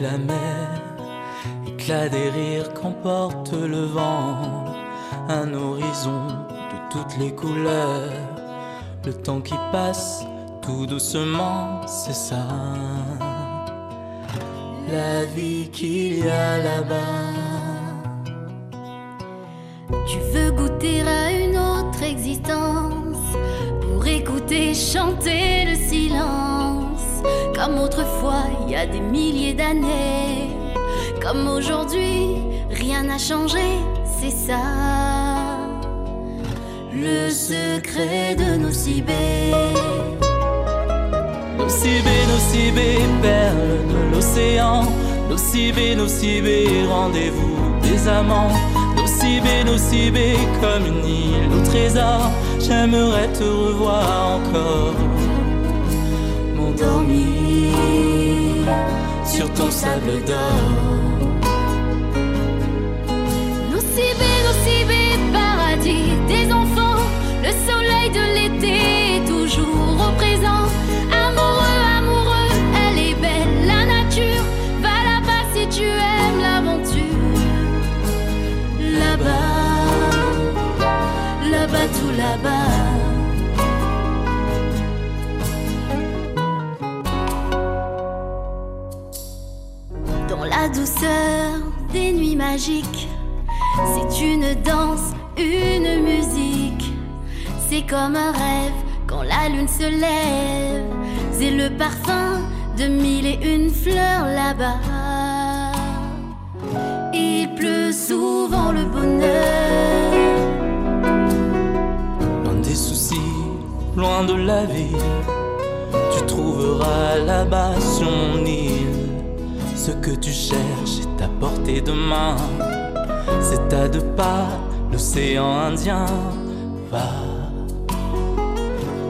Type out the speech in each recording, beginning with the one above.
la mer, éclat des rires qu'emporte le vent, un horizon de toutes les couleurs, le temps qui passe tout doucement, c'est ça. La vie qu'il y a là-bas. Comme autrefois, il y a des milliers d'années. Comme aujourd'hui, rien n'a changé, c'est ça. Le secret de nos cibés. Nos cibés, nos cibés, perles de l'océan. Nos cibés, nos cibés, rendez-vous des amants. Nos cibés, nos cibés, comme une île au trésor. J'aimerais te revoir encore. M'endormir sur ton sable d'or. Nos cibés, nos cibés, paradis des enfants. Le soleil de l'été est toujours au présent. Amoureux, amoureux, elle est belle, la nature. Va là-bas si tu aimes l'aventure. Là-bas, là-bas, tout là-bas. Des nuits magiques, c'est une danse, une musique. C'est comme un rêve quand la lune se lève. C'est le parfum de mille et une fleurs là-bas. Il pleut souvent le bonheur. Loin des soucis, loin de la vie, tu trouveras là-bas mon île ce que tu cherches est à portée de main. C'est à deux pas l'océan Indien. Va,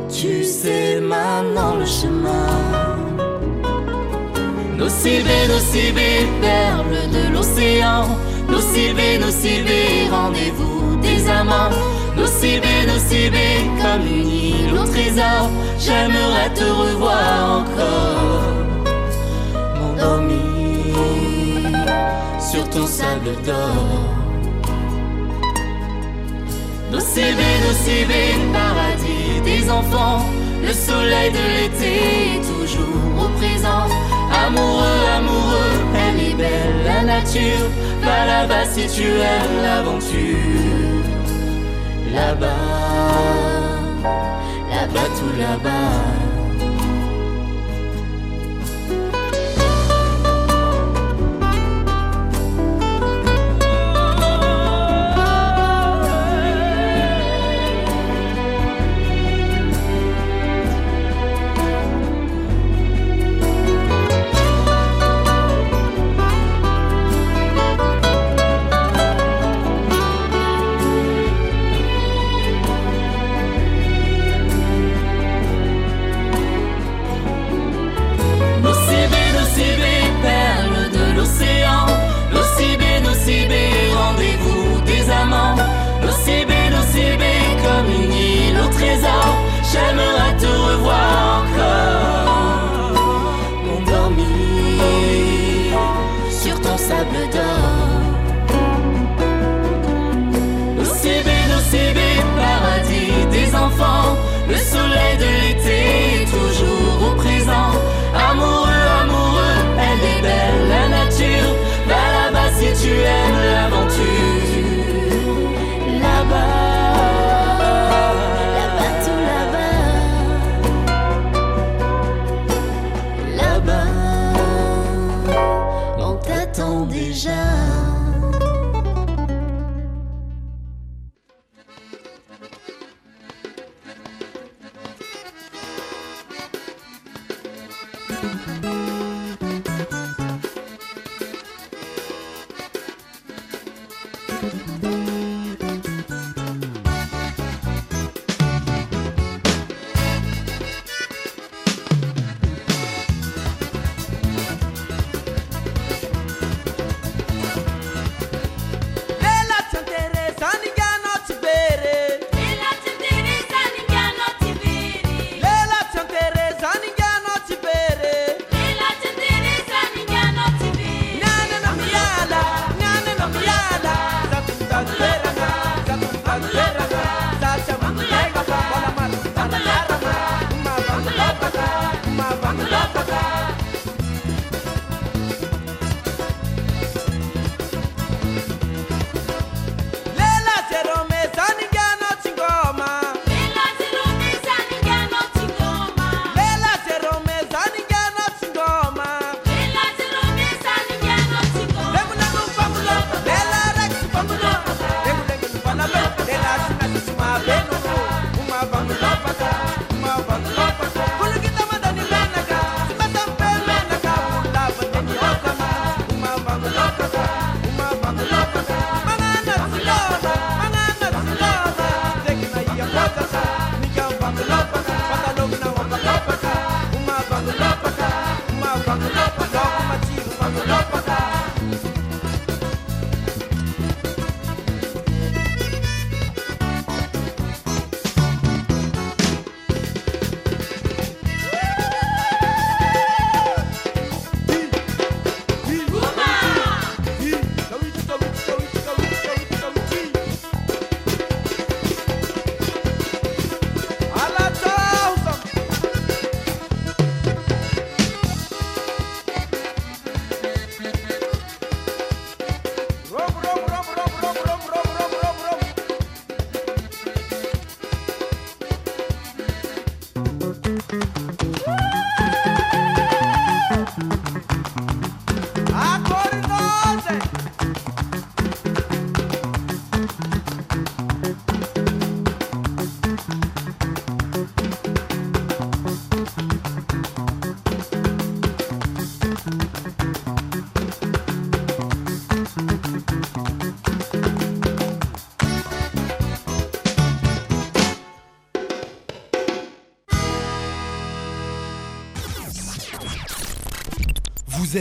tu sais maintenant le chemin. Nos cibés, nos cibés, perles de l'océan. Nos cibés, nos cibés, rendez-vous des amants. Nos cibés, comme une île au trésor. J'aimerais te revoir encore. Sur ton sable d'or. Nos cibés, nos paradis des enfants. Le soleil de l'été toujours au présent. Amoureux, amoureux, elle est belle, la nature. Va là-bas si tu aimes l'aventure. Là-bas, là-bas, tout là-bas.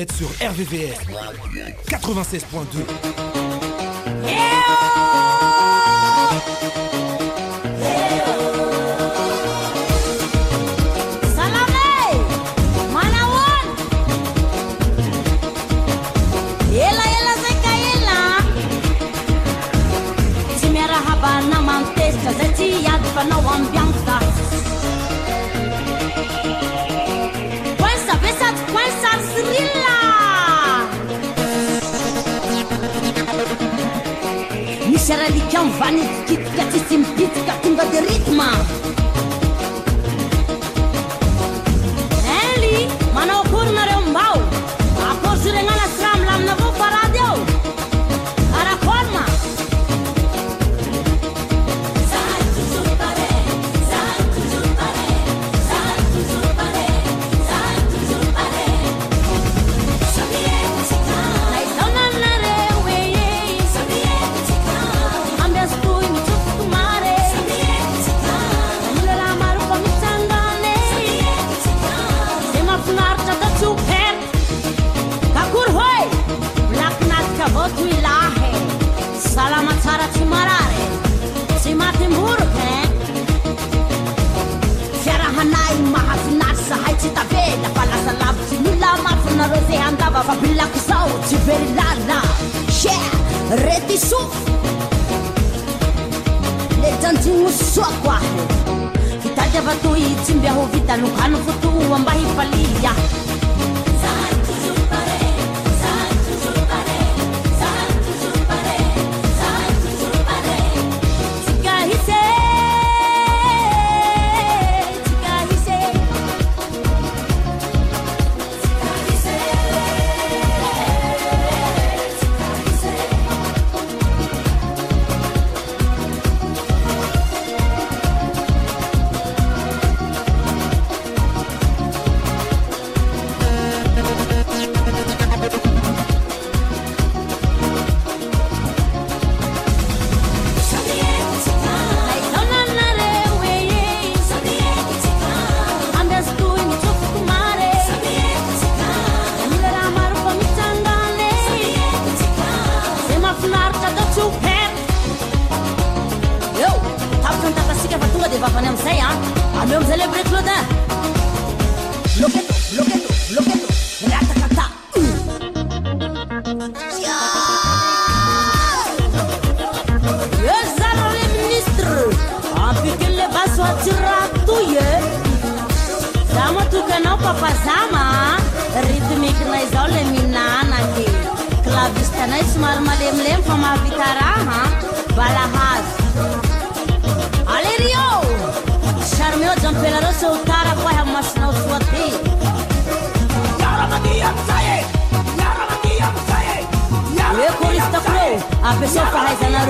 sur RVVS 96.2. manay mahafinary zahay tsy tavela fa lasa lavitsy mila mafinareo zay andava fa bilako zao tsy verilala se rety sofo le janjigno ahy hitady avatoy tsy mbiaho vita fotoa mba hifalia A pessoa faz ela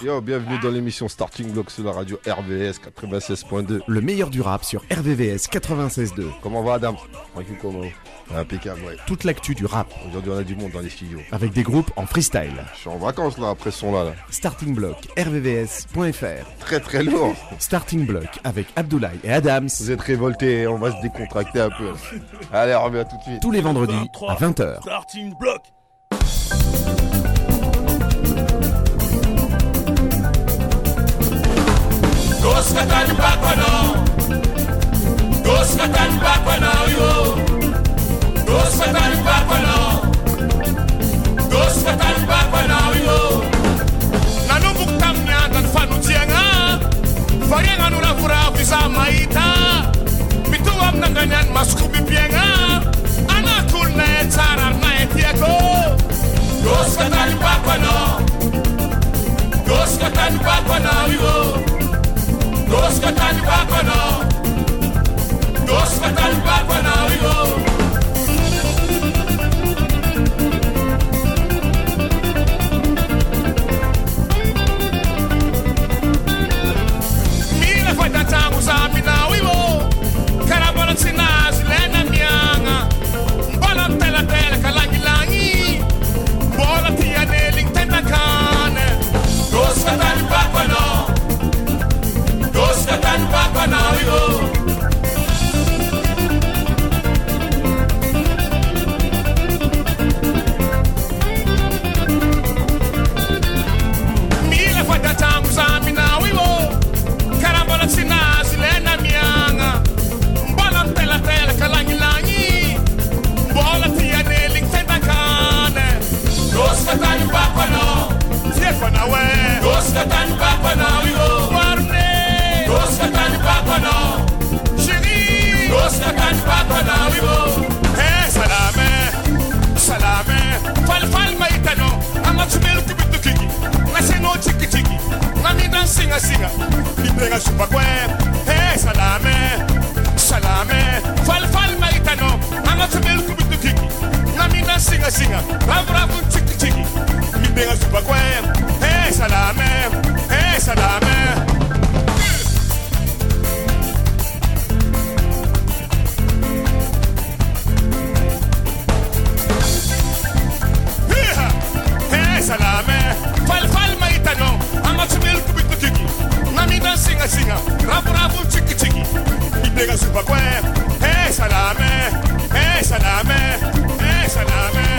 20h. Yo, bienvenue dans l'émission Starting Block sur la radio RVS 96.2. Le meilleur du rap sur RVVS 96.2. Comment va Adam? Tranquille comment Impeccable, ouais. Toute l'actu du rap, Aujourd'hui, on a du monde dans les studios. avec des groupes en freestyle. Je suis en vacances là, après ce son-là. Là. Starting Block, rvvs.fr. Très très lourd. Starting Block avec Abdoulaye et Adams. Vous êtes révoltés, on va se décontracter un peu. Allez, on revient tout de suite. Tous les vendredis à 20h. Starting block. tosikatani bakono tosikatani bakono yo tosikatani bakono tosikatani bakono yo nanomboko tamin'ny andran'ny fanojihagna variagna no ravoravo iza mahita mitoa aminangany any masoko bibiagna anakolonay tsara aminay tiako tosikatani bakono tosikatani singa singa. Librenga supa kwe he salame salame. Fal fal maitano. Anga tebel kubitu kiki. Namina singa singa. Rav rav tiki tiki librenga supa kwe he salame hey salame. Llega su papá, eh, salame, eh, salame, eh, salame.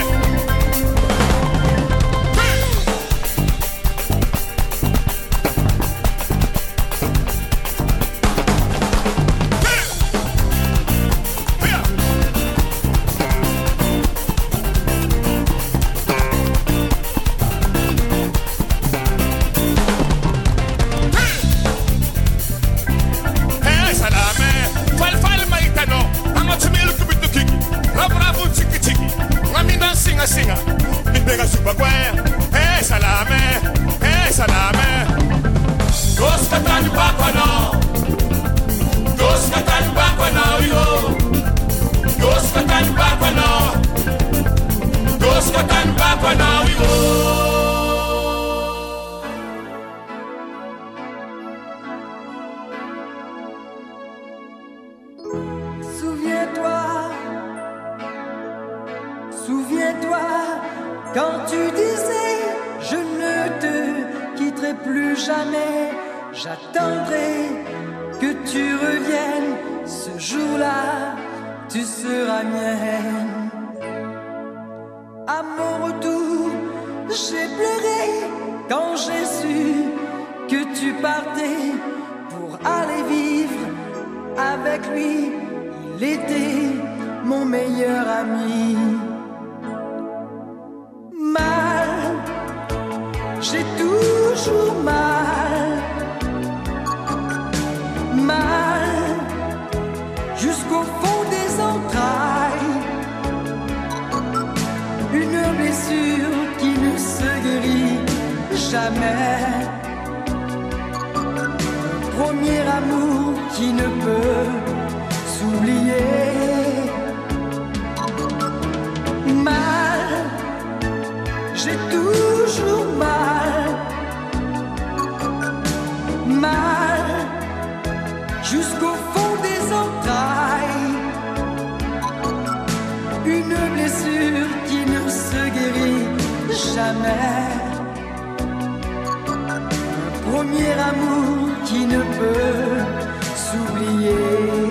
jamais. Premier amour qui ne peut s'oublier. Mal, j'ai toujours mal. Mal, jusqu'au fond des entrailles. Une blessure qui ne se guérit jamais. Premier amour qui ne peut s'oublier.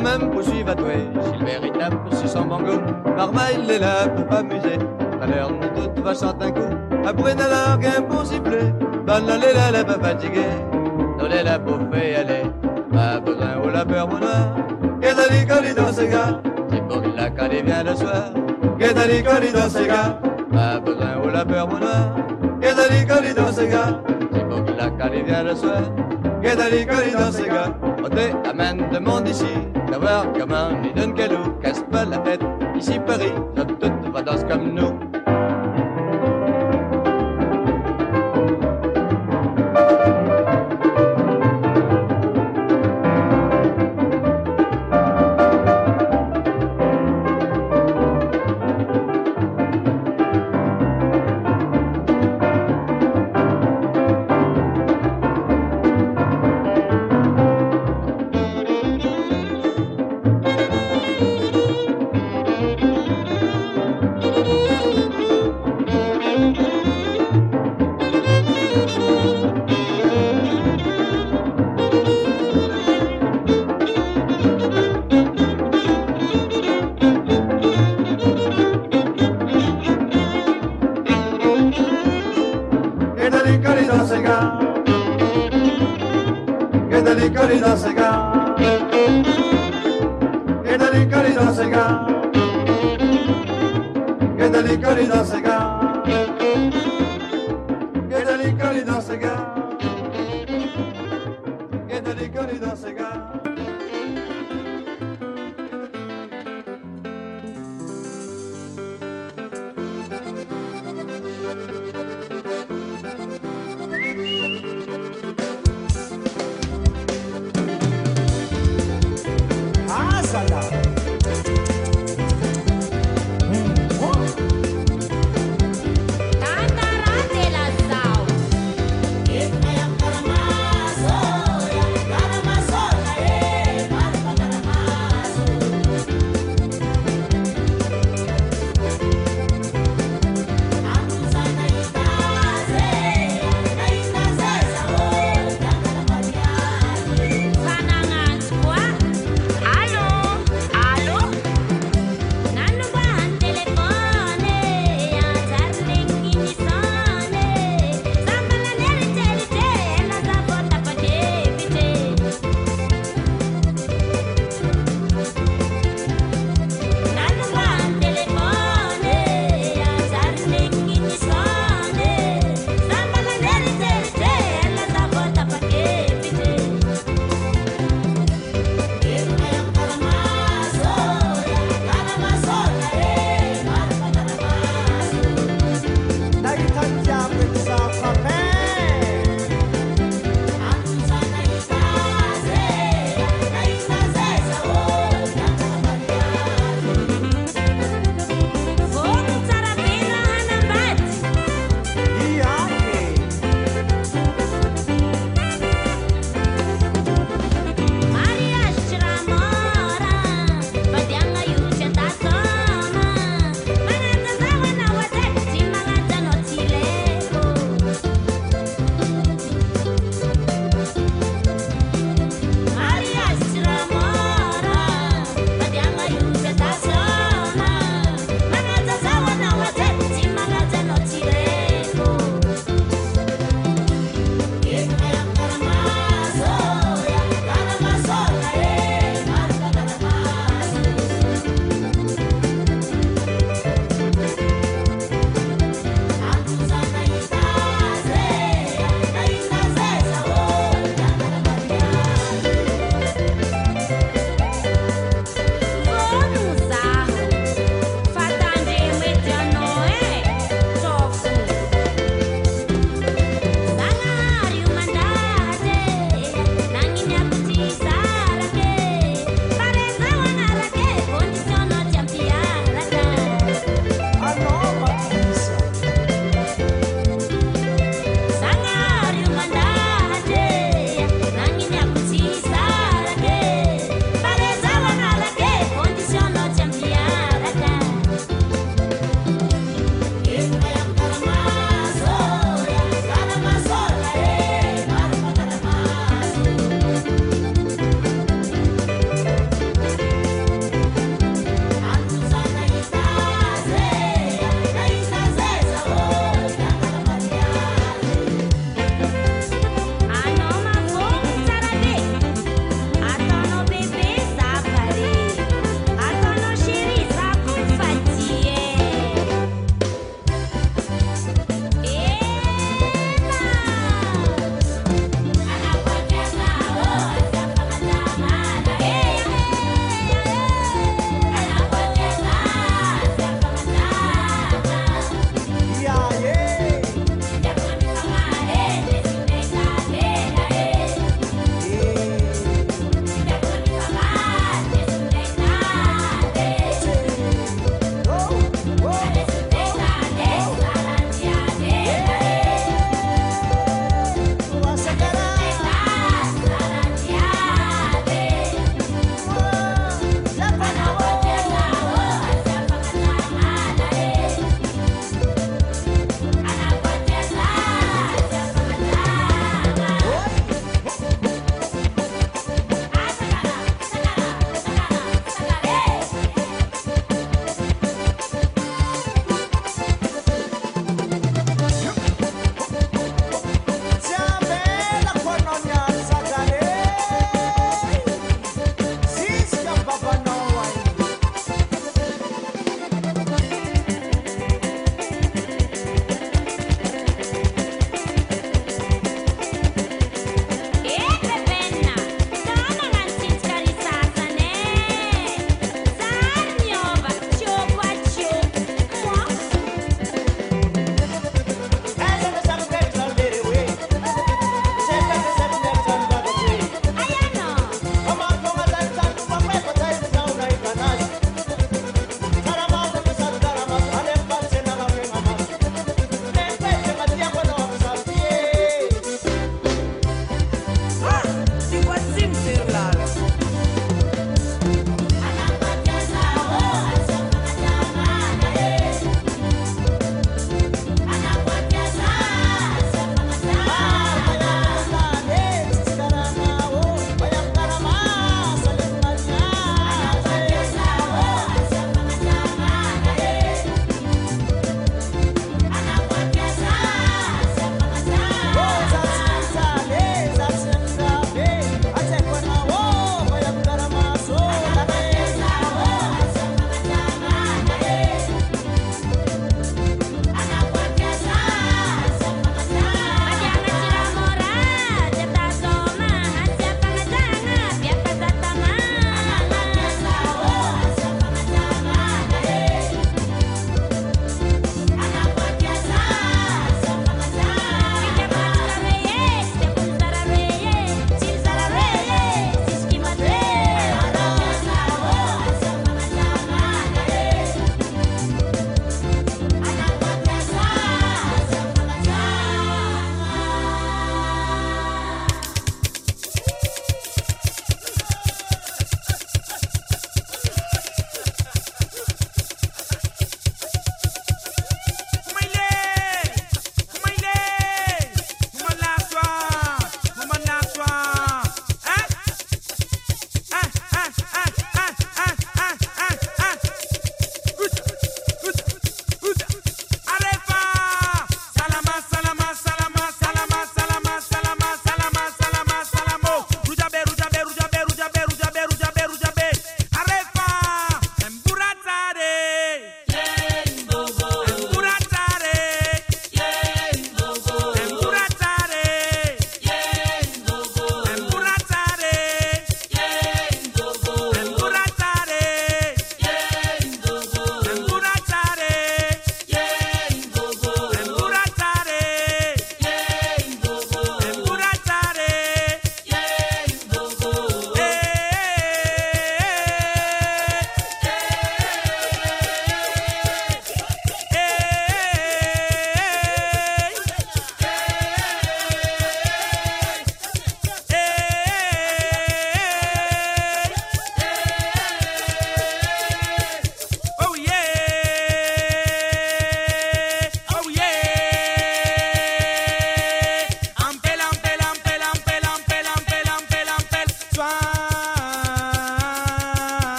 même, poursuive à toi. Gilbert, il tape sur son bango. Marmaille est là pour m'amuser. À l'heure, nous toutes va chanter un coup. Après, n'a rien pour siffler. Banalé, là, là, pas fatigué. Donnez la bouffée, allez. Pas besoin au la peur, mon noir. Qu'est-ce que dit dans ce gars? C'est pour la quand il vient le soir. Qu'est-ce que dit dans ce gars? Pas besoin au la peur, mon noir. Qu'est-ce que dit dans ce gars? C'est pour la quand il vient le soir. Qu'est-ce que dans ce gars? On te amène de monde ici, d'avoir comment ni donne calou, casse pas la tête. Ici Paris,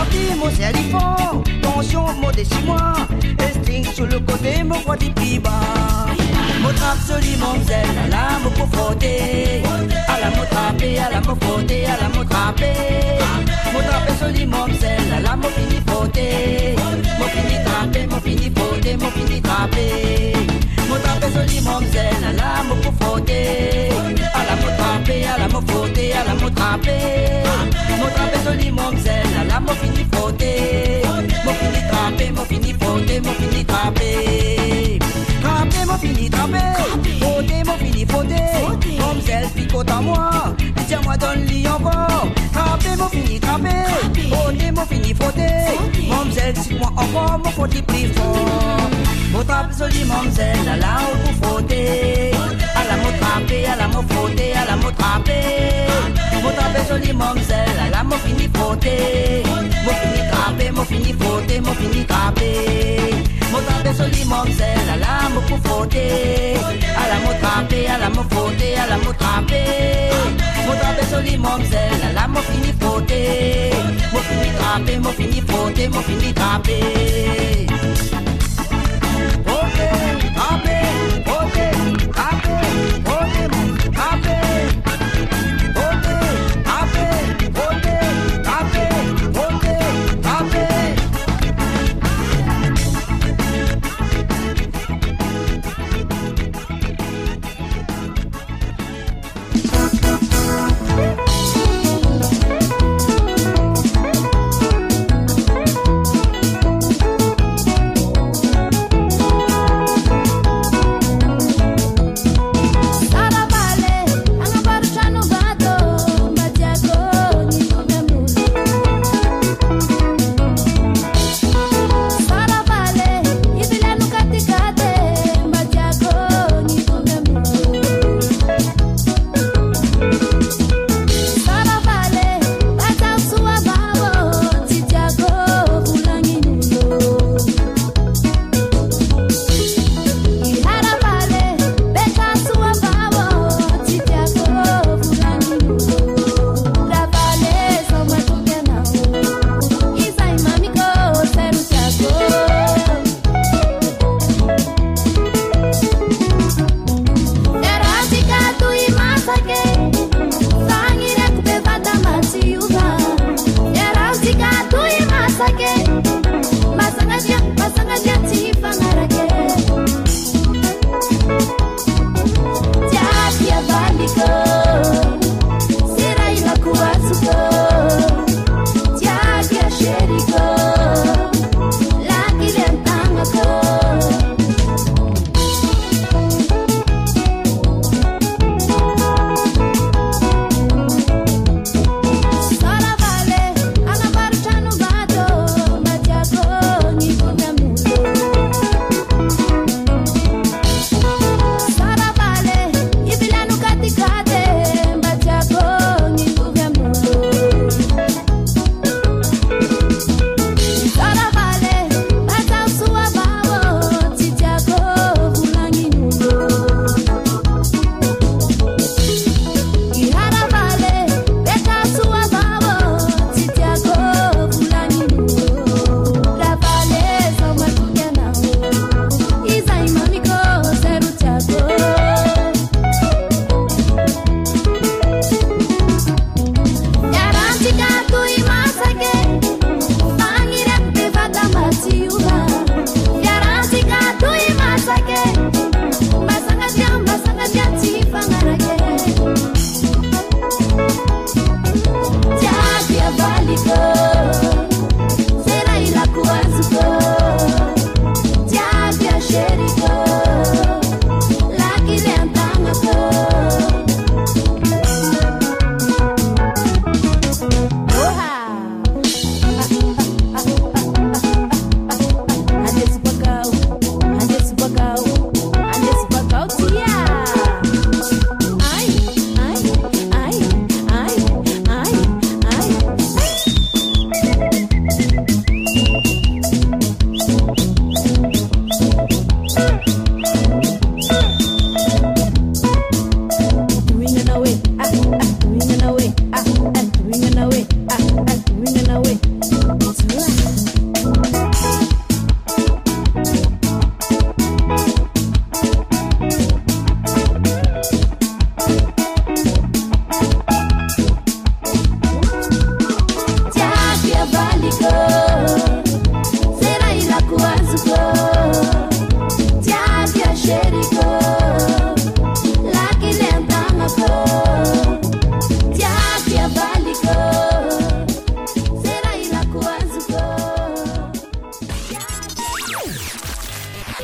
sortimos se alifó, tension des six mois, Esting sur le côté, mon roi des piba. Mot absolu, mamzelle, à la mot pour frotter, à la mot trapper, à la mot frotter, à la mot trapper. Mot trapper, soli, mamzelle, à la mot fini frotter, mot fini trapper, mot fini frotter, mot fini trapper motapesa limom zen ala mokofote ala motrape ala mofote ala motrape motapesa limom zen ala mofini fote mofini trape mofini fote. Mofini trape Kapè mò fini tapè, potè mò fini potè Kom zèl pikot a mò, bitè mò don li ankon Kapè mò fini tapè, potè mò fini potè Mòm zèl sit mò ankon, mò poti pli fò Mò tap zoli mòm la la la mot trapper, à la mot frotter, à la mot trapper. Mon trappe soli, mon zèle, à la mot fini frotter. Mon fini trapper, mon fini frotter, mon fini trapper. Mon trappe soli, mon zèle, à la mot pour frotter. À la mot trapper, à la mot frotter, à la mot trapper. Mon trappe soli, mon zèle, à la mot fini frotter. Mon fini trapper, mon fini frotter, mon fini trapper. Frotter, trapper,